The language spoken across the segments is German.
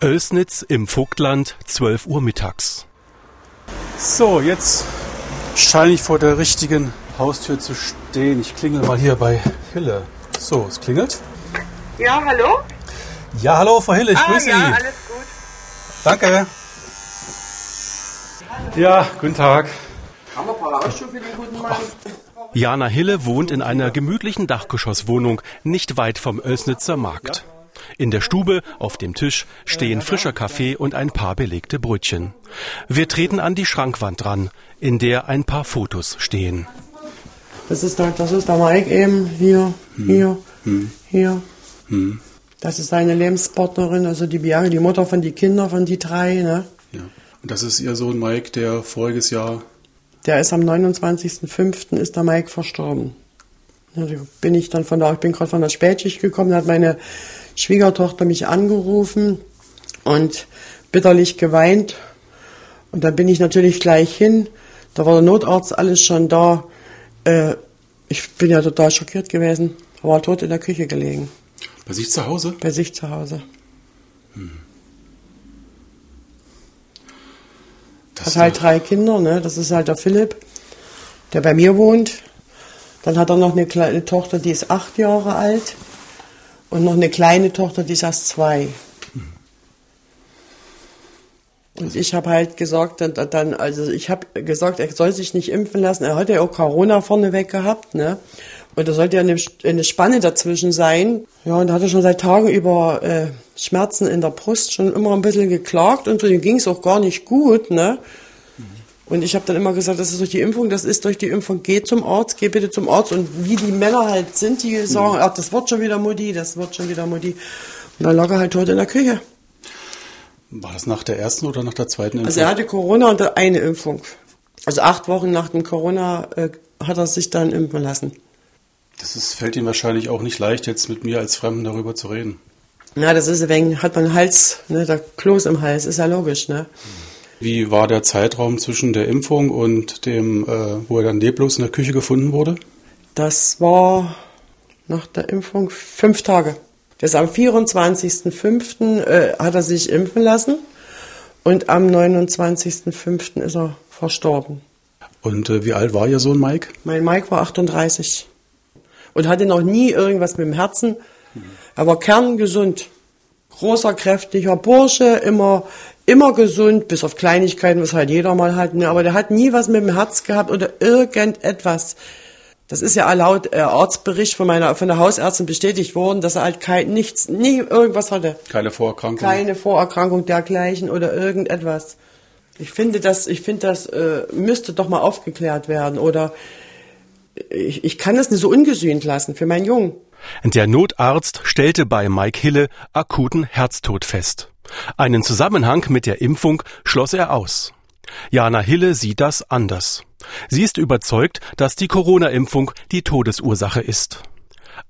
Oelsnitz im Vogtland, 12 Uhr mittags. So, jetzt scheine ich vor der richtigen Haustür zu stehen. Ich klingel mal hier bei Hille. So, es klingelt. Ja, hallo? Ja, hallo, Frau Hille, ich ah, grüße ja, Sie. alles gut. Danke. Ja, guten Tag. Haben wir Parausschuhe für den guten Mann? Jana Hille wohnt in einer gemütlichen Dachgeschosswohnung nicht weit vom Oelsnitzer Markt. In der Stube auf dem Tisch stehen frischer Kaffee und ein paar belegte Brötchen. Wir treten an die Schrankwand ran, in der ein paar Fotos stehen. Das ist der, das ist der Mike eben hier, hier, hier. Das ist seine Lebenspartnerin, also die Bianca, die Mutter von die Kinder, von die drei. Ne? Ja. Und das ist Ihr Sohn Mike, der voriges Jahr. Der ist am 29.05. ist der Mike verstorben. Da bin ich dann von da, ich bin gerade von der Spätschicht gekommen, da hat meine Schwiegertochter mich angerufen und bitterlich geweint. Und dann bin ich natürlich gleich hin. Da war der Notarzt alles schon da. Äh, ich bin ja total schockiert gewesen. Er war tot in der Küche gelegen, Bei sich zu Hause? bei sich zu Hause. Das Hat halt drei Kinder, ne? Das ist halt der Philipp, der bei mir wohnt. Dann hat er noch eine kleine Tochter, die ist acht Jahre alt. Und noch eine kleine Tochter, die ist erst zwei. Und ich habe halt gesagt, dann, also ich habe gesagt, er soll sich nicht impfen lassen. Er hat ja auch Corona vorneweg gehabt, ne? Und da sollte ja eine, eine Spanne dazwischen sein. Ja, und da hat er schon seit Tagen über äh, Schmerzen in der Brust schon immer ein bisschen geklagt und so, dem ging es auch gar nicht gut, ne? Und ich habe dann immer gesagt, das ist durch die Impfung, das ist durch die Impfung, geh zum Arzt, geh bitte zum Arzt. Und wie die Männer halt sind, die sagen, ach, das wird schon wieder Mutti, das wird schon wieder Mutti. Und dann lag er halt tot in der Küche. War das nach der ersten oder nach der zweiten Impfung? Also er hatte Corona und eine Impfung. Also acht Wochen nach dem Corona äh, hat er sich dann impfen lassen. das ist, fällt Ihnen wahrscheinlich auch nicht leicht, jetzt mit mir als Fremden darüber zu reden. Na, das ist wegen, hat man Hals, ne, der Kloß im Hals, ist ja logisch, ne? Wie war der Zeitraum zwischen der Impfung und dem, äh, wo er dann leblos in der Küche gefunden wurde? Das war nach der Impfung fünf Tage. Das am 24.05. Äh, hat er sich impfen lassen und am 29.05. ist er verstorben. Und äh, wie alt war Ihr Sohn Mike? Mein Mike war 38 und hatte noch nie irgendwas mit dem Herzen. Er war kerngesund. Großer, kräftiger Bursche, immer, immer gesund, bis auf Kleinigkeiten, was halt jeder mal hat. ne, Aber der hat nie was mit dem Herz gehabt oder irgendetwas. Das ist ja laut äh, Arztbericht von meiner, von der Hausärztin bestätigt worden, dass er halt kein, nichts, nie irgendwas hatte. Keine Vorerkrankung? Keine Vorerkrankung dergleichen oder irgendetwas. Ich finde das, ich finde das äh, müsste doch mal aufgeklärt werden oder ich, ich kann das nicht so ungesühnt lassen für meinen Jungen. Der Notarzt stellte bei Mike Hille akuten Herztod fest. Einen Zusammenhang mit der Impfung schloss er aus. Jana Hille sieht das anders. Sie ist überzeugt, dass die Corona-Impfung die Todesursache ist.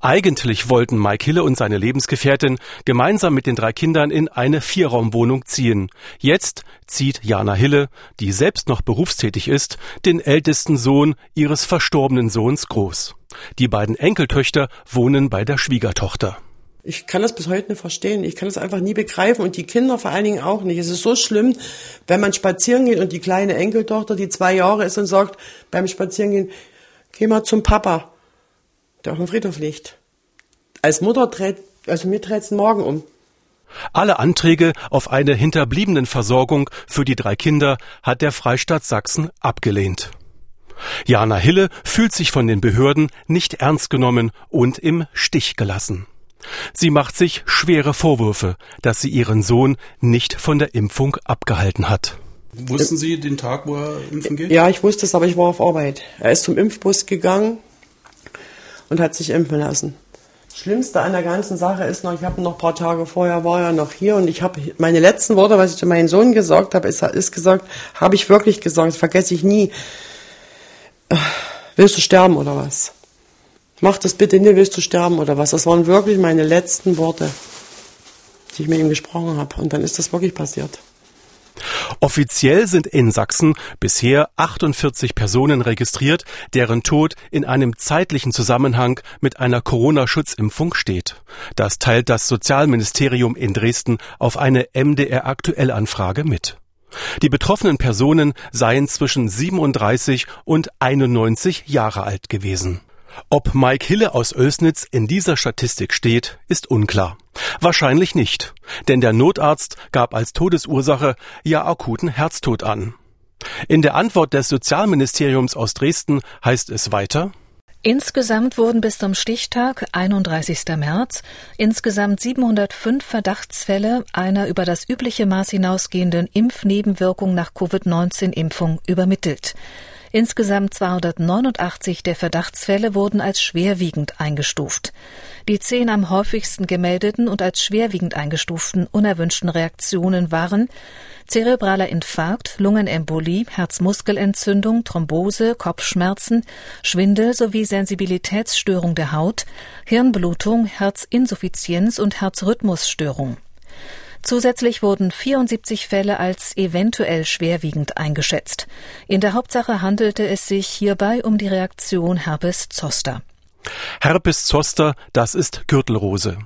Eigentlich wollten Mike Hille und seine Lebensgefährtin gemeinsam mit den drei Kindern in eine Vierraumwohnung ziehen. Jetzt zieht Jana Hille, die selbst noch berufstätig ist, den ältesten Sohn ihres verstorbenen Sohns groß. Die beiden Enkeltöchter wohnen bei der Schwiegertochter. Ich kann das bis heute nicht verstehen. Ich kann das einfach nie begreifen und die Kinder vor allen Dingen auch nicht. Es ist so schlimm, wenn man spazieren geht und die kleine Enkeltochter, die zwei Jahre ist und sagt beim Spazierengehen, geh mal zum Papa, der auf dem Friedhof liegt. Als Mutter dreht, also mir dreht's Morgen um. Alle Anträge auf eine Hinterbliebenenversorgung für die drei Kinder hat der Freistaat Sachsen abgelehnt. Jana Hille fühlt sich von den Behörden nicht ernst genommen und im Stich gelassen. Sie macht sich schwere Vorwürfe, dass sie ihren Sohn nicht von der Impfung abgehalten hat. Wussten Sie den Tag, wo er impfen geht? Ja, ich wusste es, aber ich war auf Arbeit. Er ist zum Impfbus gegangen und hat sich impfen lassen. Das Schlimmste an der ganzen Sache ist noch, ich habe noch ein paar Tage vorher war er noch hier und ich habe meine letzten Worte, was ich zu meinem Sohn gesagt habe, ist, ist gesagt, habe ich wirklich gesagt, das vergesse ich nie. Äh, Willst du sterben oder was? Mach das bitte nicht, willst du sterben oder was? Das waren wirklich meine letzten Worte, die ich mit ihm gesprochen habe. Und dann ist das wirklich passiert. Offiziell sind in Sachsen bisher 48 Personen registriert, deren Tod in einem zeitlichen Zusammenhang mit einer Corona-Schutzimpfung steht. Das teilt das Sozialministerium in Dresden auf eine MDR Aktuellanfrage mit. Die betroffenen Personen seien zwischen 37 und 91 Jahre alt gewesen. Ob Mike Hille aus Oelsnitz in dieser Statistik steht, ist unklar. Wahrscheinlich nicht, denn der Notarzt gab als Todesursache ja akuten Herztod an. In der Antwort des Sozialministeriums aus Dresden heißt es weiter, Insgesamt wurden bis zum Stichtag 31. März insgesamt 705 Verdachtsfälle einer über das übliche Maß hinausgehenden Impfnebenwirkung nach Covid-19-Impfung übermittelt. Insgesamt 289 der Verdachtsfälle wurden als schwerwiegend eingestuft. Die zehn am häufigsten gemeldeten und als schwerwiegend eingestuften unerwünschten Reaktionen waren zerebraler Infarkt, Lungenembolie, Herzmuskelentzündung, Thrombose, Kopfschmerzen, Schwindel sowie Sensibilitätsstörung der Haut, Hirnblutung, Herzinsuffizienz und Herzrhythmusstörung. Zusätzlich wurden 74 Fälle als eventuell schwerwiegend eingeschätzt. In der Hauptsache handelte es sich hierbei um die Reaktion Herpes zoster. Herpes zoster, das ist Gürtelrose.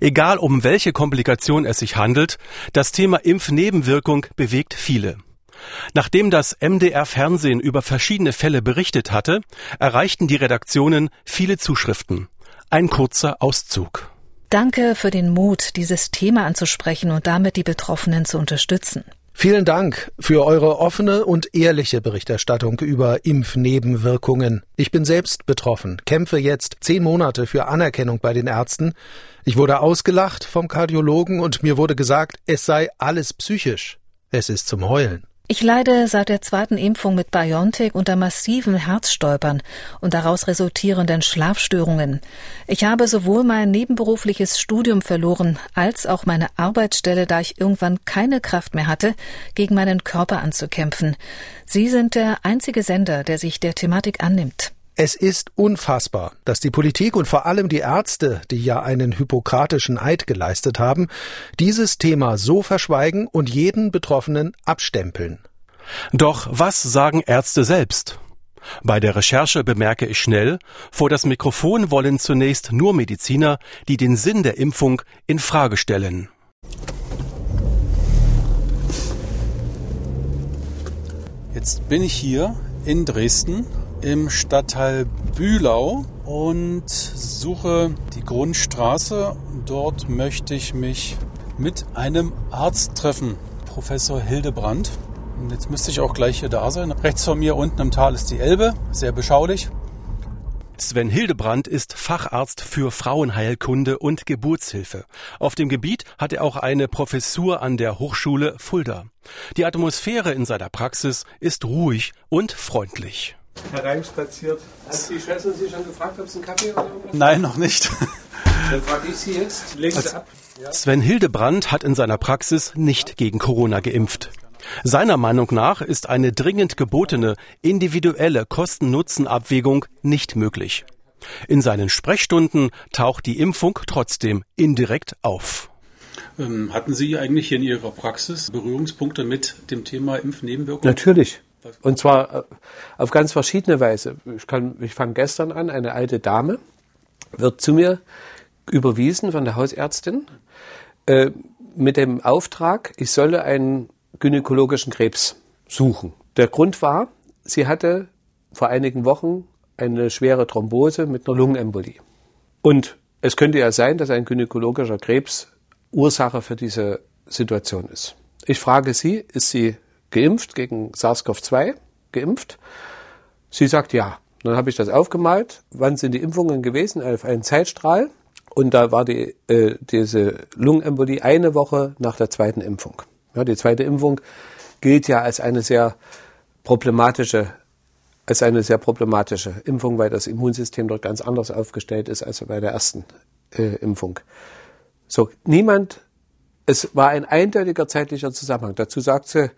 Egal um welche Komplikation es sich handelt, das Thema Impfnebenwirkung bewegt viele. Nachdem das MDR Fernsehen über verschiedene Fälle berichtet hatte, erreichten die Redaktionen viele Zuschriften. Ein kurzer Auszug. Danke für den Mut, dieses Thema anzusprechen und damit die Betroffenen zu unterstützen. Vielen Dank für eure offene und ehrliche Berichterstattung über Impfnebenwirkungen. Ich bin selbst betroffen, kämpfe jetzt zehn Monate für Anerkennung bei den Ärzten. Ich wurde ausgelacht vom Kardiologen und mir wurde gesagt, es sei alles psychisch. Es ist zum Heulen. Ich leide seit der zweiten Impfung mit BioNTech unter massiven Herzstolpern und daraus resultierenden Schlafstörungen. Ich habe sowohl mein nebenberufliches Studium verloren als auch meine Arbeitsstelle, da ich irgendwann keine Kraft mehr hatte, gegen meinen Körper anzukämpfen. Sie sind der einzige Sender, der sich der Thematik annimmt. Es ist unfassbar, dass die Politik und vor allem die Ärzte, die ja einen hippokratischen Eid geleistet haben, dieses Thema so verschweigen und jeden Betroffenen abstempeln. Doch was sagen Ärzte selbst? Bei der Recherche bemerke ich schnell, vor das Mikrofon wollen zunächst nur Mediziner, die den Sinn der Impfung in Frage stellen. Jetzt bin ich hier in Dresden im Stadtteil Bühlau und suche die Grundstraße. Dort möchte ich mich mit einem Arzt treffen, Professor Hildebrand. Und jetzt müsste ich auch gleich hier da sein. Rechts von mir unten im Tal ist die Elbe, sehr beschaulich. Sven Hildebrand ist Facharzt für Frauenheilkunde und Geburtshilfe. Auf dem Gebiet hat er auch eine Professur an der Hochschule Fulda. Die Atmosphäre in seiner Praxis ist ruhig und freundlich hereinspaziert. Hat die Schwester Sie schon gefragt, ob es einen Kaffee oder irgendwas Nein, noch nicht. Dann frage ich Sie jetzt. Legen Sie ab. Ja. Sven Hildebrand hat in seiner Praxis nicht gegen Corona geimpft. Seiner Meinung nach ist eine dringend gebotene individuelle Kosten-Nutzen-Abwägung nicht möglich. In seinen Sprechstunden taucht die Impfung trotzdem indirekt auf. Ähm, hatten Sie eigentlich in Ihrer Praxis Berührungspunkte mit dem Thema Impfnebenwirkungen? Natürlich. Und zwar äh, auf ganz verschiedene Weise. Ich, ich fange gestern an, eine alte Dame wird zu mir überwiesen von der Hausärztin äh, mit dem Auftrag, ich solle einen gynäkologischen Krebs suchen. Der Grund war, sie hatte vor einigen Wochen eine schwere Thrombose mit einer Lungenembolie. Und es könnte ja sein, dass ein gynäkologischer Krebs Ursache für diese Situation ist. Ich frage Sie, ist sie geimpft gegen SARS-CoV-2, geimpft. Sie sagt ja. Dann habe ich das aufgemalt. Wann sind die Impfungen gewesen? Auf einen Zeitstrahl. Und da war die, äh, diese Lungenembolie eine Woche nach der zweiten Impfung. Ja, die zweite Impfung gilt ja als eine sehr problematische als eine sehr problematische Impfung, weil das Immunsystem dort ganz anders aufgestellt ist als bei der ersten äh, Impfung. So, niemand, es war ein eindeutiger zeitlicher Zusammenhang. Dazu sagt sie,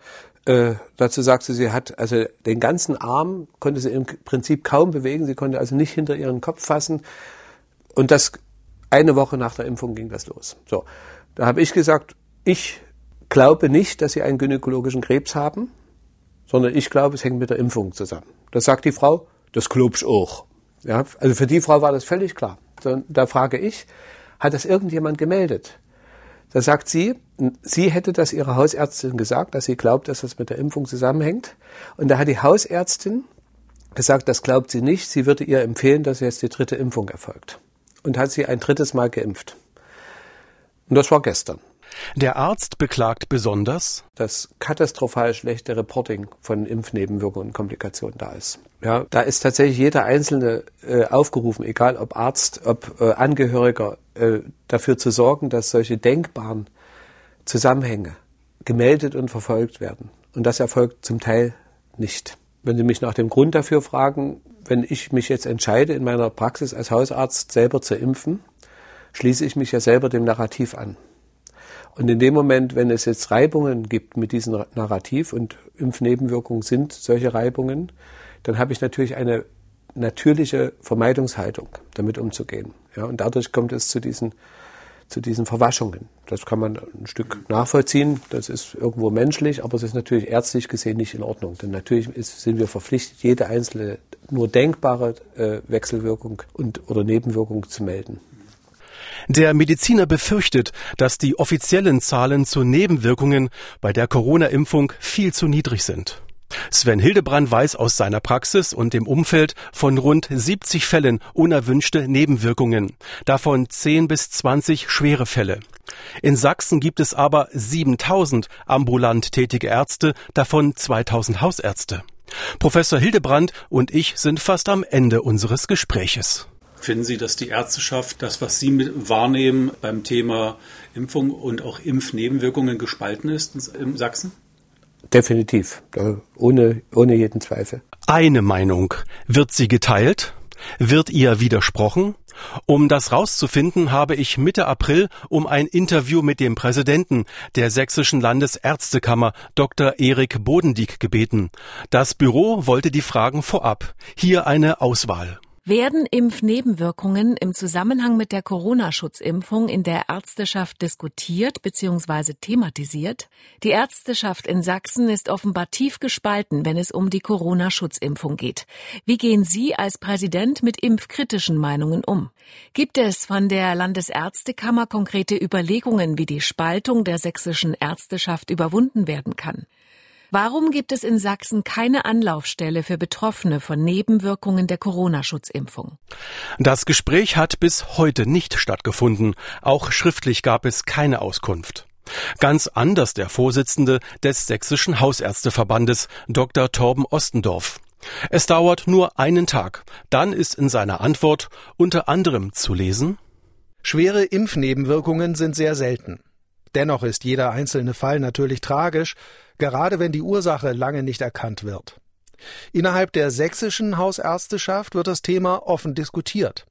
äh, dazu sagt sie, sie hat also den ganzen Arm, konnte sie im Prinzip kaum bewegen, sie konnte also nicht hinter ihren Kopf fassen. Und das eine Woche nach der Impfung ging das los. So, da habe ich gesagt, ich glaube nicht, dass sie einen gynäkologischen Krebs haben, sondern ich glaube, es hängt mit der Impfung zusammen. Das sagt die Frau, das glaubst auch. Ja, also für die Frau war das völlig klar. Da frage ich, hat das irgendjemand gemeldet? Da sagt sie, sie hätte das ihrer Hausärztin gesagt, dass sie glaubt, dass das mit der Impfung zusammenhängt. Und da hat die Hausärztin gesagt, das glaubt sie nicht. Sie würde ihr empfehlen, dass jetzt die dritte Impfung erfolgt. Und hat sie ein drittes Mal geimpft. Und das war gestern. Der Arzt beklagt besonders, dass katastrophal schlechte Reporting von Impfnebenwirkungen und Komplikationen da ist. Ja, da ist tatsächlich jeder Einzelne äh, aufgerufen, egal ob Arzt, ob äh, Angehöriger, äh, dafür zu sorgen, dass solche denkbaren Zusammenhänge gemeldet und verfolgt werden. Und das erfolgt zum Teil nicht. Wenn Sie mich nach dem Grund dafür fragen, wenn ich mich jetzt entscheide, in meiner Praxis als Hausarzt selber zu impfen, schließe ich mich ja selber dem Narrativ an. Und in dem Moment, wenn es jetzt Reibungen gibt mit diesem Narrativ und Impfnebenwirkungen sind solche Reibungen, dann habe ich natürlich eine natürliche Vermeidungshaltung, damit umzugehen. Ja, und dadurch kommt es zu diesen, zu diesen Verwaschungen. Das kann man ein Stück nachvollziehen. Das ist irgendwo menschlich, aber es ist natürlich ärztlich gesehen nicht in Ordnung. Denn natürlich ist, sind wir verpflichtet, jede einzelne nur denkbare äh, Wechselwirkung und, oder Nebenwirkung zu melden. Der Mediziner befürchtet, dass die offiziellen Zahlen zu Nebenwirkungen bei der Corona-Impfung viel zu niedrig sind. Sven Hildebrand weiß aus seiner Praxis und dem Umfeld von rund 70 Fällen unerwünschte Nebenwirkungen, davon 10 bis 20 schwere Fälle. In Sachsen gibt es aber 7000 ambulant tätige Ärzte, davon 2000 Hausärzte. Professor Hildebrand und ich sind fast am Ende unseres Gespräches. Finden Sie, dass die Ärzteschaft das, was Sie wahrnehmen beim Thema Impfung und auch Impfnebenwirkungen gespalten ist in Sachsen? Definitiv, ohne, ohne jeden Zweifel. Eine Meinung. Wird sie geteilt? Wird ihr widersprochen? Um das rauszufinden, habe ich Mitte April um ein Interview mit dem Präsidenten der Sächsischen Landesärztekammer, Dr. Erik Bodendieck, gebeten. Das Büro wollte die Fragen vorab. Hier eine Auswahl. Werden Impfnebenwirkungen im Zusammenhang mit der Corona-Schutzimpfung in der Ärzteschaft diskutiert bzw. thematisiert? Die Ärzteschaft in Sachsen ist offenbar tief gespalten, wenn es um die Corona-Schutzimpfung geht. Wie gehen Sie als Präsident mit impfkritischen Meinungen um? Gibt es von der Landesärztekammer konkrete Überlegungen, wie die Spaltung der sächsischen Ärzteschaft überwunden werden kann? Warum gibt es in Sachsen keine Anlaufstelle für Betroffene von Nebenwirkungen der Corona-Schutzimpfung? Das Gespräch hat bis heute nicht stattgefunden. Auch schriftlich gab es keine Auskunft. Ganz anders der Vorsitzende des Sächsischen Hausärzteverbandes, Dr. Torben Ostendorf. Es dauert nur einen Tag. Dann ist in seiner Antwort unter anderem zu lesen Schwere Impfnebenwirkungen sind sehr selten. Dennoch ist jeder einzelne Fall natürlich tragisch, gerade wenn die Ursache lange nicht erkannt wird. Innerhalb der sächsischen Hausärzteschaft wird das Thema offen diskutiert.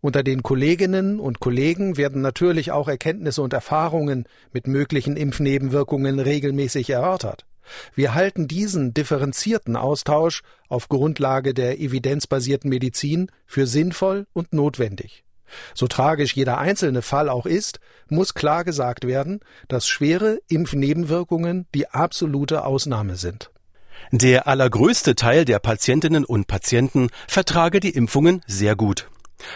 Unter den Kolleginnen und Kollegen werden natürlich auch Erkenntnisse und Erfahrungen mit möglichen Impfnebenwirkungen regelmäßig erörtert. Wir halten diesen differenzierten Austausch auf Grundlage der evidenzbasierten Medizin für sinnvoll und notwendig. So tragisch jeder einzelne Fall auch ist, muss klar gesagt werden, dass schwere Impfnebenwirkungen die absolute Ausnahme sind. Der allergrößte Teil der Patientinnen und Patienten vertrage die Impfungen sehr gut.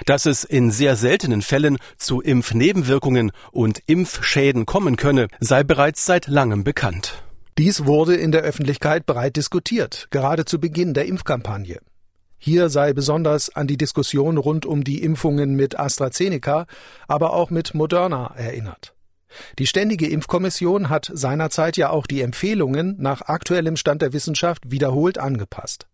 Dass es in sehr seltenen Fällen zu Impfnebenwirkungen und Impfschäden kommen könne, sei bereits seit langem bekannt. Dies wurde in der Öffentlichkeit breit diskutiert, gerade zu Beginn der Impfkampagne. Hier sei besonders an die Diskussion rund um die Impfungen mit AstraZeneca, aber auch mit Moderna erinnert. Die Ständige Impfkommission hat seinerzeit ja auch die Empfehlungen nach aktuellem Stand der Wissenschaft wiederholt angepasst.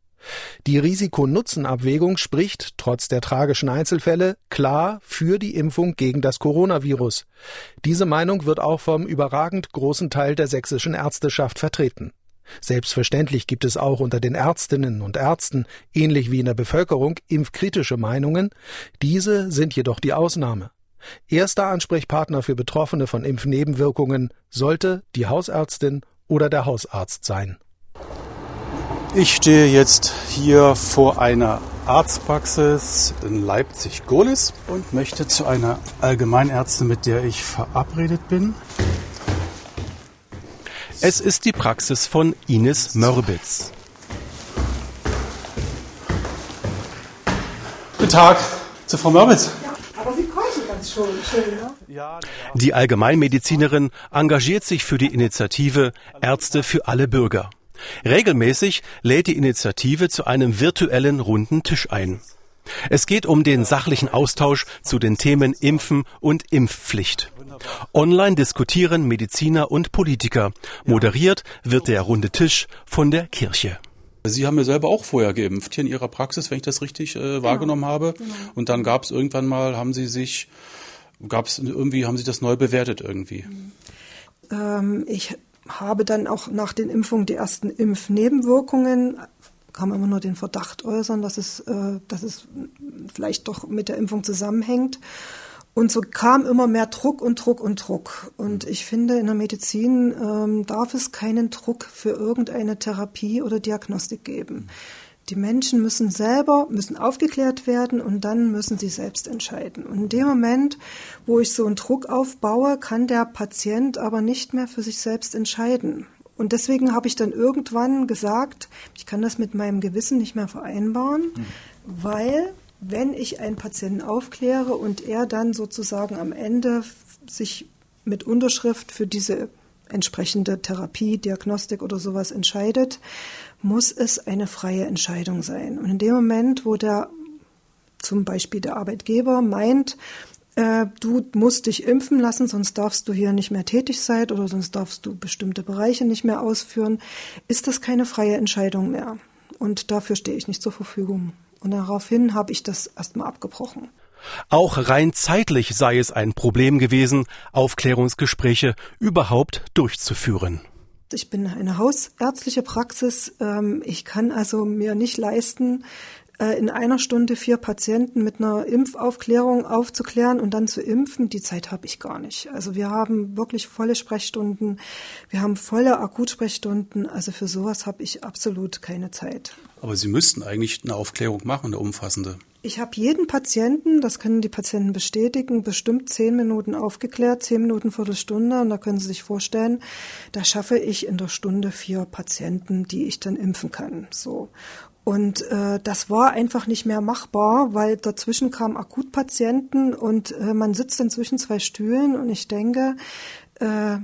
Die Risiko-Nutzen-Abwägung spricht, trotz der tragischen Einzelfälle, klar für die Impfung gegen das Coronavirus. Diese Meinung wird auch vom überragend großen Teil der sächsischen Ärzteschaft vertreten. Selbstverständlich gibt es auch unter den Ärztinnen und Ärzten, ähnlich wie in der Bevölkerung, impfkritische Meinungen, diese sind jedoch die Ausnahme. Erster Ansprechpartner für Betroffene von Impfnebenwirkungen sollte die Hausärztin oder der Hausarzt sein. Ich stehe jetzt hier vor einer Arztpraxis in Leipzig-Gohlis und möchte zu einer Allgemeinärztin, mit der ich verabredet bin. Es ist die Praxis von Ines Mörbitz. Guten Tag zu Frau Mörbitz. Aber Sie keuchen ganz schön, schön, ne? Die Allgemeinmedizinerin engagiert sich für die Initiative Ärzte für alle Bürger. Regelmäßig lädt die Initiative zu einem virtuellen runden Tisch ein. Es geht um den sachlichen Austausch zu den Themen Impfen und Impfpflicht. Online diskutieren Mediziner und Politiker. Moderiert wird der runde Tisch von der Kirche. Sie haben ja selber auch vorher geimpft, hier in Ihrer Praxis, wenn ich das richtig äh, wahrgenommen habe. Und dann gab es irgendwann mal, haben Sie sich, gab es irgendwie, haben Sie das neu bewertet irgendwie? Ähm, ich habe dann auch nach den Impfungen die ersten Impfnebenwirkungen, kann man immer nur den Verdacht äußern, dass es, äh, dass es vielleicht doch mit der Impfung zusammenhängt. Und so kam immer mehr Druck und Druck und Druck. Und ich finde, in der Medizin ähm, darf es keinen Druck für irgendeine Therapie oder Diagnostik geben. Die Menschen müssen selber, müssen aufgeklärt werden und dann müssen sie selbst entscheiden. Und in dem Moment, wo ich so einen Druck aufbaue, kann der Patient aber nicht mehr für sich selbst entscheiden. Und deswegen habe ich dann irgendwann gesagt, ich kann das mit meinem Gewissen nicht mehr vereinbaren, weil wenn ich einen Patienten aufkläre und er dann sozusagen am Ende sich mit Unterschrift für diese entsprechende Therapie, Diagnostik oder sowas entscheidet, muss es eine freie Entscheidung sein. Und in dem Moment, wo der zum Beispiel der Arbeitgeber meint, äh, du musst dich impfen lassen, sonst darfst du hier nicht mehr tätig sein oder sonst darfst du bestimmte Bereiche nicht mehr ausführen, ist das keine freie Entscheidung mehr. Und dafür stehe ich nicht zur Verfügung. Und daraufhin habe ich das erstmal abgebrochen. Auch rein zeitlich sei es ein Problem gewesen, Aufklärungsgespräche überhaupt durchzuführen. Ich bin eine hausärztliche Praxis. Ähm, Ich kann also mir nicht leisten, in einer Stunde vier Patienten mit einer Impfaufklärung aufzuklären und dann zu impfen. Die Zeit habe ich gar nicht. Also wir haben wirklich volle Sprechstunden. Wir haben volle Akutsprechstunden. Also für sowas habe ich absolut keine Zeit. Aber Sie müssten eigentlich eine Aufklärung machen, eine umfassende. Ich habe jeden Patienten, das können die Patienten bestätigen, bestimmt zehn Minuten aufgeklärt, zehn Minuten, Viertelstunde. Und da können Sie sich vorstellen, da schaffe ich in der Stunde vier Patienten, die ich dann impfen kann. So. Und äh, das war einfach nicht mehr machbar, weil dazwischen kamen Akutpatienten und äh, man sitzt dann zwischen zwei Stühlen und ich denke, äh,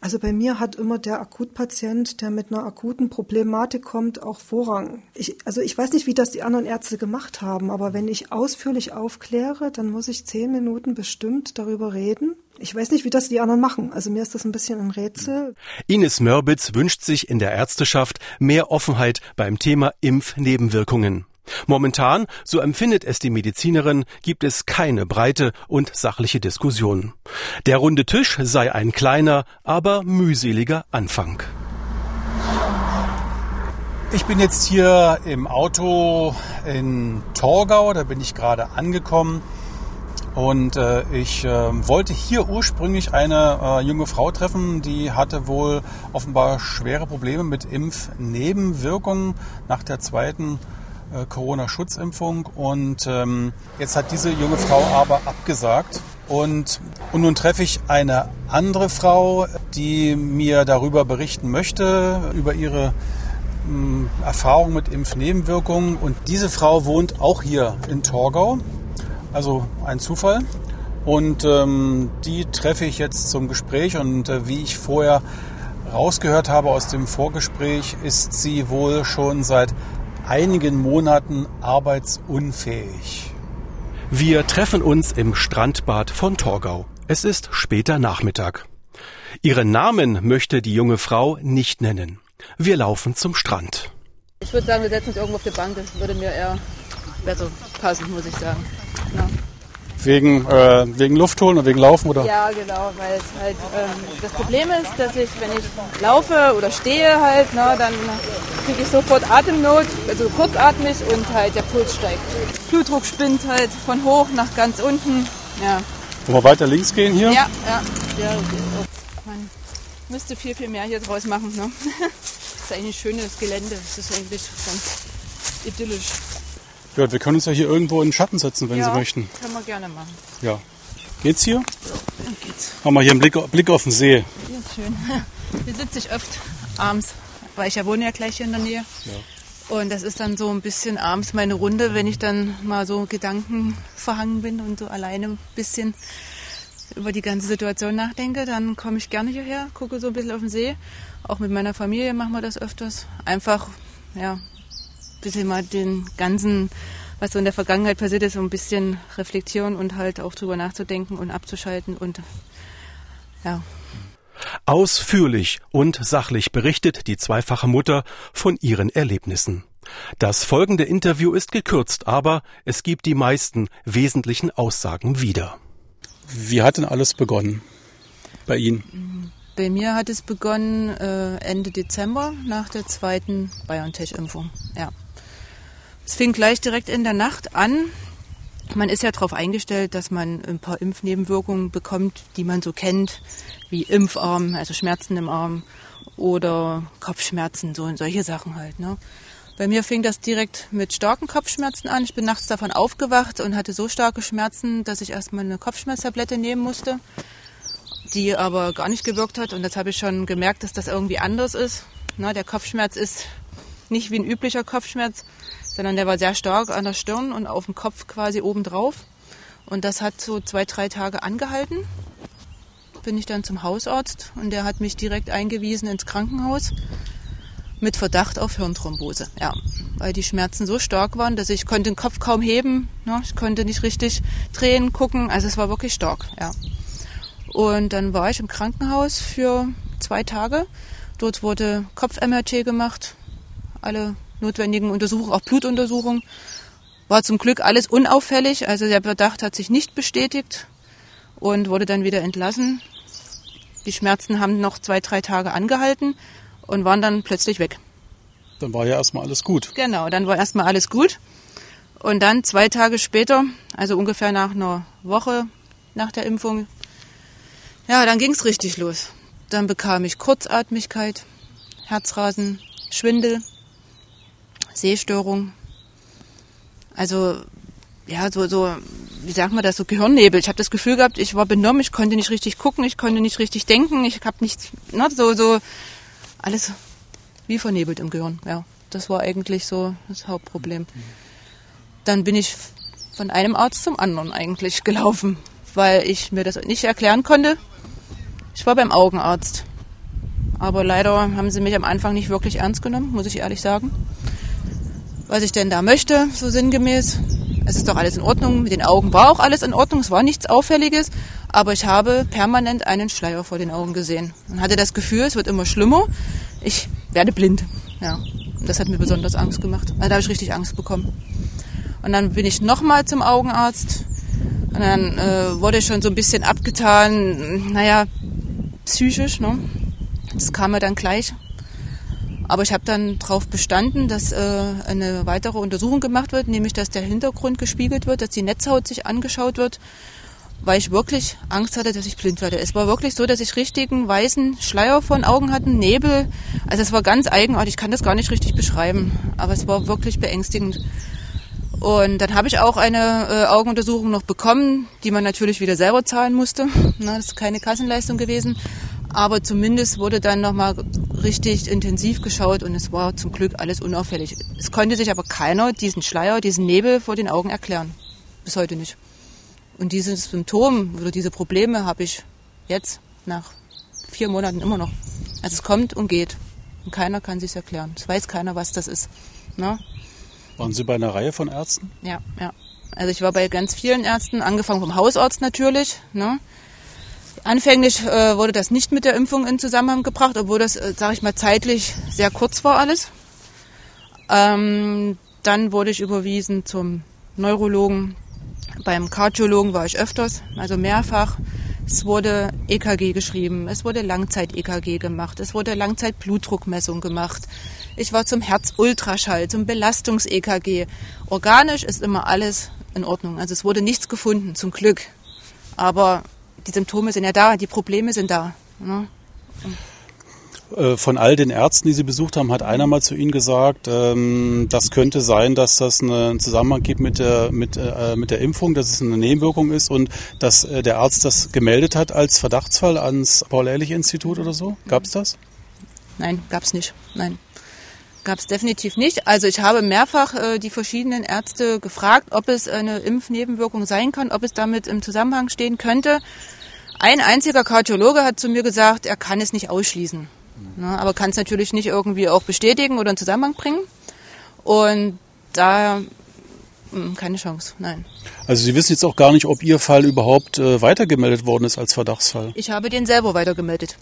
also bei mir hat immer der Akutpatient, der mit einer akuten Problematik kommt, auch Vorrang. Ich, also ich weiß nicht, wie das die anderen Ärzte gemacht haben, aber wenn ich ausführlich aufkläre, dann muss ich zehn Minuten bestimmt darüber reden. Ich weiß nicht, wie das die anderen machen. Also mir ist das ein bisschen ein Rätsel. Ines Mörbitz wünscht sich in der Ärzteschaft mehr Offenheit beim Thema Impfnebenwirkungen. Momentan, so empfindet es die Medizinerin, gibt es keine breite und sachliche Diskussion. Der runde Tisch sei ein kleiner, aber mühseliger Anfang. Ich bin jetzt hier im Auto in Torgau, da bin ich gerade angekommen. Und äh, ich äh, wollte hier ursprünglich eine äh, junge Frau treffen, die hatte wohl offenbar schwere Probleme mit Impfnebenwirkungen nach der zweiten äh, Corona-Schutzimpfung. Und ähm, jetzt hat diese junge Frau aber abgesagt. Und, und nun treffe ich eine andere Frau, die mir darüber berichten möchte, über ihre mh, Erfahrung mit Impfnebenwirkungen. Und diese Frau wohnt auch hier in Torgau. Also ein Zufall. Und ähm, die treffe ich jetzt zum Gespräch. Und äh, wie ich vorher rausgehört habe aus dem Vorgespräch, ist sie wohl schon seit einigen Monaten arbeitsunfähig. Wir treffen uns im Strandbad von Torgau. Es ist später Nachmittag. Ihren Namen möchte die junge Frau nicht nennen. Wir laufen zum Strand. Ich würde sagen, wir setzen uns irgendwo auf die Bank. Das würde mir eher besser passen, muss ich sagen. Wegen, äh, wegen Luft holen und wegen Laufen, oder? Ja, genau, weil es halt ähm, das Problem ist, dass ich, wenn ich laufe oder stehe halt, ne, dann kriege ich sofort Atemnot, also kurzatmig und halt der Puls steigt. Blutdruck spinnt halt von hoch nach ganz unten. Ja, Wollen wir weiter links gehen hier? ja, ja. ja man müsste viel, viel mehr hier draus machen. Ne? Das ist eigentlich ein schönes Gelände. Das ist eigentlich ganz idyllisch. Ja, wir können uns ja hier irgendwo in den Schatten setzen, wenn ja, Sie möchten. Können wir gerne machen. Ja. Geht's hier? Dann geht's. Haben wir hier einen Blick, Blick auf den See. Ja, schön. Hier sitze ich oft abends, weil ich ja wohne ja gleich hier in der Nähe. Ja. Und das ist dann so ein bisschen abends meine Runde, wenn ich dann mal so Gedanken verhangen bin und so alleine ein bisschen über die ganze Situation nachdenke, dann komme ich gerne hierher, gucke so ein bisschen auf den See. Auch mit meiner Familie machen wir das öfters. Einfach, ja, bisschen mal den ganzen, was so in der Vergangenheit passiert ist, so ein bisschen reflektieren und halt auch drüber nachzudenken und abzuschalten und ja, Ausführlich und sachlich berichtet die zweifache Mutter von ihren Erlebnissen. Das folgende Interview ist gekürzt, aber es gibt die meisten wesentlichen Aussagen wieder. Wie hat denn alles begonnen bei Ihnen? Bei mir hat es begonnen äh, Ende Dezember nach der zweiten BioNTech-Impfung. Ja. Es fing gleich direkt in der Nacht an. Man ist ja darauf eingestellt, dass man ein paar Impfnebenwirkungen bekommt, die man so kennt, wie Impfarm, also Schmerzen im Arm oder Kopfschmerzen, so und solche Sachen halt. Ne? Bei mir fing das direkt mit starken Kopfschmerzen an. Ich bin nachts davon aufgewacht und hatte so starke Schmerzen, dass ich erstmal eine Kopfschmerztablette nehmen musste, die aber gar nicht gewirkt hat. Und jetzt habe ich schon gemerkt, dass das irgendwie anders ist. Na, der Kopfschmerz ist nicht wie ein üblicher Kopfschmerz, sondern der war sehr stark an der Stirn und auf dem Kopf quasi obendrauf. Und das hat so zwei, drei Tage angehalten bin ich dann zum Hausarzt und der hat mich direkt eingewiesen ins Krankenhaus mit Verdacht auf Hirnthrombose. Ja, weil die Schmerzen so stark waren, dass ich konnte den Kopf kaum heben. Ne? Ich konnte nicht richtig drehen, gucken. Also es war wirklich stark. Ja. Und dann war ich im Krankenhaus für zwei Tage. Dort wurde Kopf-MRT gemacht, alle notwendigen Untersuchungen, auch Blutuntersuchungen. War zum Glück alles unauffällig, also der Verdacht hat sich nicht bestätigt und wurde dann wieder entlassen. Die Schmerzen haben noch zwei, drei Tage angehalten und waren dann plötzlich weg. Dann war ja erstmal alles gut. Genau, dann war erstmal alles gut. Und dann zwei Tage später, also ungefähr nach einer Woche nach der Impfung, ja, dann ging es richtig los. Dann bekam ich Kurzatmigkeit, Herzrasen, Schwindel, Sehstörung. Also ja, so, so, wie sagt man das, so Gehirnnebel. Ich habe das Gefühl gehabt, ich war benommen, ich konnte nicht richtig gucken, ich konnte nicht richtig denken, ich habe nichts, ne, so, so, alles wie vernebelt im Gehirn. Ja, das war eigentlich so das Hauptproblem. Dann bin ich von einem Arzt zum anderen eigentlich gelaufen, weil ich mir das nicht erklären konnte. Ich war beim Augenarzt. Aber leider haben sie mich am Anfang nicht wirklich ernst genommen, muss ich ehrlich sagen. Was ich denn da möchte, so sinngemäß es ist doch alles in Ordnung. Mit den Augen war auch alles in Ordnung. Es war nichts Auffälliges. Aber ich habe permanent einen Schleier vor den Augen gesehen und hatte das Gefühl, es wird immer schlimmer. Ich werde blind. Ja, das hat mir besonders Angst gemacht. Also da habe ich richtig Angst bekommen. Und dann bin ich nochmal zum Augenarzt. Und dann äh, wurde ich schon so ein bisschen abgetan. Naja, psychisch. Ne? Das kam mir dann gleich. Aber ich habe dann darauf bestanden, dass äh, eine weitere Untersuchung gemacht wird, nämlich dass der Hintergrund gespiegelt wird, dass die Netzhaut sich angeschaut wird, weil ich wirklich Angst hatte, dass ich blind werde. Es war wirklich so, dass ich richtigen weißen Schleier von Augen hatte, Nebel. Also es war ganz eigenartig, ich kann das gar nicht richtig beschreiben, aber es war wirklich beängstigend. Und dann habe ich auch eine äh, Augenuntersuchung noch bekommen, die man natürlich wieder selber zahlen musste. Na, das ist keine Kassenleistung gewesen. Aber zumindest wurde dann nochmal richtig intensiv geschaut und es war zum Glück alles unauffällig. Es konnte sich aber keiner diesen Schleier, diesen Nebel vor den Augen erklären. Bis heute nicht. Und dieses Symptom oder diese Probleme habe ich jetzt nach vier Monaten immer noch. Also es kommt und geht. Und keiner kann sich erklären. Es weiß keiner, was das ist. Ne? Waren Sie bei einer Reihe von Ärzten? Ja, ja. Also ich war bei ganz vielen Ärzten, angefangen vom Hausarzt natürlich. Ne? Anfänglich äh, wurde das nicht mit der Impfung in Zusammenhang gebracht, obwohl das, äh, sage ich mal, zeitlich sehr kurz war alles. Ähm, dann wurde ich überwiesen zum Neurologen. Beim Kardiologen war ich öfters, also mehrfach. Es wurde EKG geschrieben, es wurde Langzeit-EKG gemacht, es wurde Langzeit-Blutdruckmessung gemacht. Ich war zum Herz-Ultraschall, zum Belastungs-EKG. Organisch ist immer alles in Ordnung. Also es wurde nichts gefunden, zum Glück. Aber die Symptome sind ja da, die Probleme sind da. Ne? Äh, von all den Ärzten, die Sie besucht haben, hat einer mal zu Ihnen gesagt, ähm, das könnte sein, dass das einen Zusammenhang gibt mit der, mit, äh, mit der Impfung, dass es eine Nebenwirkung ist und dass äh, der Arzt das gemeldet hat als Verdachtsfall ans Paul-Ehrlich-Institut oder so? Gab es das? nein, gab's nicht. Nein. Gab's definitiv nicht. Also ich habe mehrfach äh, die verschiedenen Ärzte gefragt, ob es eine Impfnebenwirkung sein kann, ob es damit im Zusammenhang stehen könnte. Ein einziger Kardiologe hat zu mir gesagt, er kann es nicht ausschließen. Na, aber kann es natürlich nicht irgendwie auch bestätigen oder in Zusammenhang bringen. Und da hm, keine Chance, nein. Also Sie wissen jetzt auch gar nicht, ob Ihr Fall überhaupt äh, weitergemeldet worden ist als Verdachtsfall. Ich habe den selber weitergemeldet.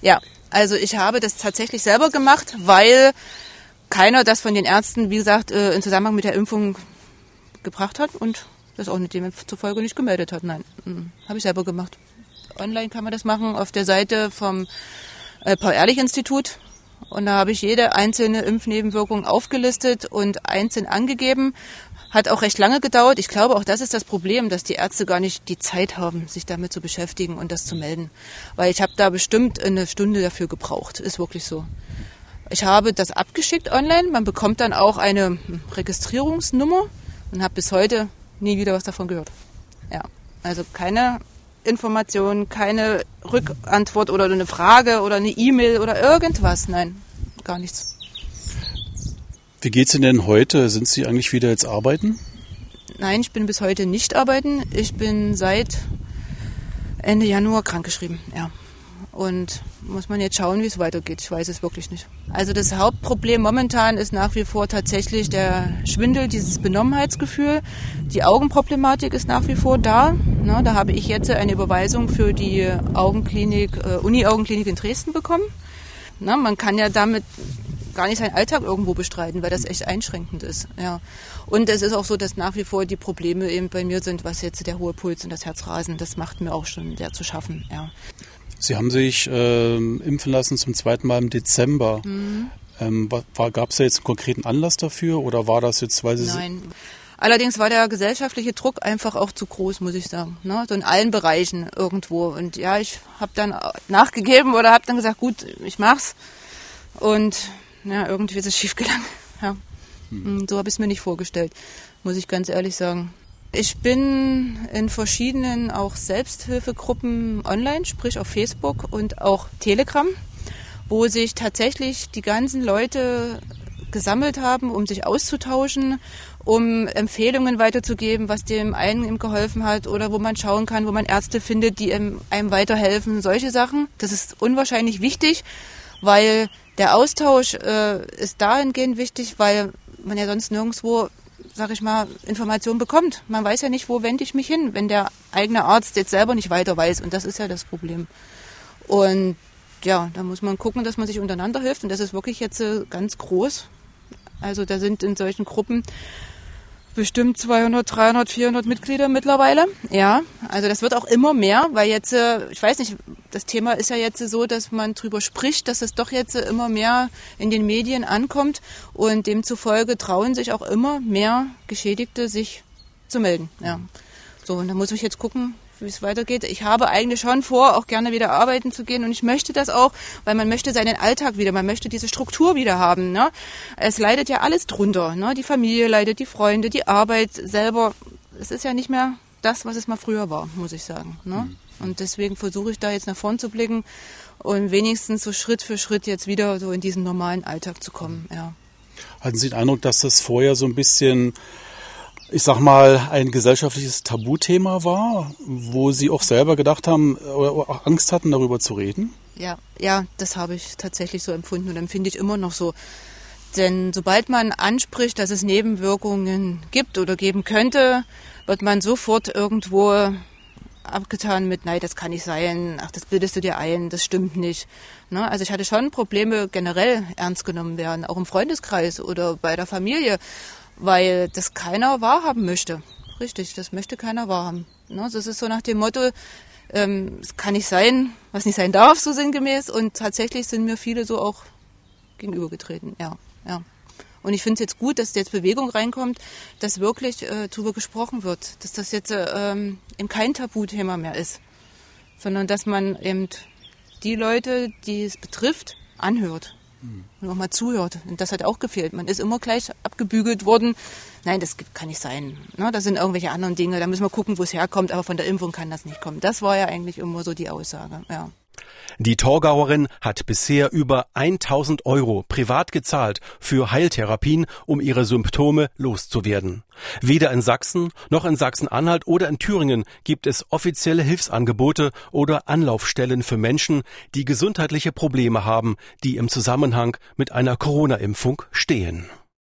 Ja, also ich habe das tatsächlich selber gemacht, weil keiner das von den Ärzten, wie gesagt, äh, in Zusammenhang mit der Impfung gebracht hat und das auch nicht demzufolge nicht gemeldet hat. Nein, hm, habe ich selber gemacht. Online kann man das machen auf der Seite vom äh, Paul-Ehrlich-Institut. Und da habe ich jede einzelne Impfnebenwirkung aufgelistet und einzeln angegeben. Hat auch recht lange gedauert. Ich glaube, auch das ist das Problem, dass die Ärzte gar nicht die Zeit haben, sich damit zu beschäftigen und das zu melden. Weil ich habe da bestimmt eine Stunde dafür gebraucht. Ist wirklich so. Ich habe das abgeschickt online. Man bekommt dann auch eine Registrierungsnummer und habe bis heute nie wieder was davon gehört. Ja, also keine Information, keine Rückantwort oder eine Frage oder eine E-Mail oder irgendwas. Nein, gar nichts. Wie geht's Ihnen denn heute? Sind Sie eigentlich wieder jetzt arbeiten? Nein, ich bin bis heute nicht arbeiten. Ich bin seit Ende Januar krankgeschrieben, ja. Und muss man jetzt schauen, wie es weitergeht. Ich weiß es wirklich nicht. Also das Hauptproblem momentan ist nach wie vor tatsächlich der Schwindel, dieses Benommenheitsgefühl. Die Augenproblematik ist nach wie vor da. Na, da habe ich jetzt eine Überweisung für die Augenklinik, äh, Uni-Augenklinik in Dresden bekommen. Na, man kann ja damit gar nicht seinen Alltag irgendwo bestreiten, weil das echt einschränkend ist. Ja. Und es ist auch so, dass nach wie vor die Probleme eben bei mir sind, was jetzt der hohe Puls und das Herzrasen, das macht mir auch schon sehr zu schaffen. Ja. Sie haben sich äh, impfen lassen zum zweiten Mal im Dezember. Mhm. Ähm, Gab es da jetzt einen konkreten Anlass dafür oder war das jetzt, weil Sie... Nein. Allerdings war der gesellschaftliche Druck einfach auch zu groß, muss ich sagen. Ne? So in allen Bereichen irgendwo. Und ja, ich habe dann nachgegeben oder habe dann gesagt, gut, ich mach's. Und ja, irgendwie ist es schiefgegangen. Ja. Hm. So habe ich es mir nicht vorgestellt, muss ich ganz ehrlich sagen. Ich bin in verschiedenen auch Selbsthilfegruppen online, sprich auf Facebook und auch Telegram, wo sich tatsächlich die ganzen Leute gesammelt haben, um sich auszutauschen, um Empfehlungen weiterzugeben, was dem einen ihm geholfen hat oder wo man schauen kann, wo man Ärzte findet, die einem weiterhelfen, solche Sachen. Das ist unwahrscheinlich wichtig, weil der Austausch äh, ist dahingehend wichtig, weil man ja sonst nirgendwo sag ich mal, Informationen bekommt. Man weiß ja nicht, wo wende ich mich hin, wenn der eigene Arzt jetzt selber nicht weiter weiß. Und das ist ja das Problem. Und ja, da muss man gucken, dass man sich untereinander hilft. Und das ist wirklich jetzt äh, ganz groß. Also da sind in solchen Gruppen bestimmt 200, 300, 400 Mitglieder mittlerweile. Ja, also das wird auch immer mehr, weil jetzt, äh, ich weiß nicht, das Thema ist ja jetzt so, dass man drüber spricht, dass es doch jetzt immer mehr in den Medien ankommt und demzufolge trauen sich auch immer mehr Geschädigte sich zu melden. Ja. So, und da muss ich jetzt gucken, wie es weitergeht. Ich habe eigentlich schon vor, auch gerne wieder arbeiten zu gehen und ich möchte das auch, weil man möchte seinen Alltag wieder, man möchte diese Struktur wieder haben. Ne? Es leidet ja alles drunter. Ne? Die Familie leidet, die Freunde, die Arbeit selber. Es ist ja nicht mehr das, was es mal früher war, muss ich sagen. Ne? Mhm. Und deswegen versuche ich da jetzt nach vorn zu blicken und wenigstens so Schritt für Schritt jetzt wieder so in diesen normalen Alltag zu kommen. Ja. Hatten Sie den Eindruck, dass das vorher so ein bisschen ich sag mal, ein gesellschaftliches Tabuthema war, wo Sie auch selber gedacht haben oder auch Angst hatten, darüber zu reden? Ja, ja, das habe ich tatsächlich so empfunden und empfinde ich immer noch so. Denn sobald man anspricht, dass es Nebenwirkungen gibt oder geben könnte, wird man sofort irgendwo abgetan mit, nein, das kann nicht sein, ach, das bildest du dir ein, das stimmt nicht. Ne? Also ich hatte schon Probleme generell ernst genommen werden, auch im Freundeskreis oder bei der Familie weil das keiner wahrhaben möchte. Richtig, das möchte keiner wahrhaben. Ne? Das ist so nach dem Motto, ähm, es kann nicht sein, was nicht sein darf, so sinngemäß. Und tatsächlich sind mir viele so auch gegenübergetreten. Ja, ja. Und ich finde es jetzt gut, dass jetzt Bewegung reinkommt, dass wirklich äh, darüber gesprochen wird, dass das jetzt äh, ähm, eben kein Tabuthema mehr ist, sondern dass man eben die Leute, die es betrifft, anhört und auch mal zuhört. Und das hat auch gefehlt. Man ist immer gleich abgebügelt worden. Nein, das kann nicht sein. Ne, das sind irgendwelche anderen Dinge. Da müssen wir gucken, wo es herkommt. Aber von der Impfung kann das nicht kommen. Das war ja eigentlich immer so die Aussage. Ja. Die Torgauerin hat bisher über 1000 Euro privat gezahlt für Heiltherapien, um ihre Symptome loszuwerden. Weder in Sachsen noch in Sachsen-Anhalt oder in Thüringen gibt es offizielle Hilfsangebote oder Anlaufstellen für Menschen, die gesundheitliche Probleme haben, die im Zusammenhang mit einer Corona-Impfung stehen.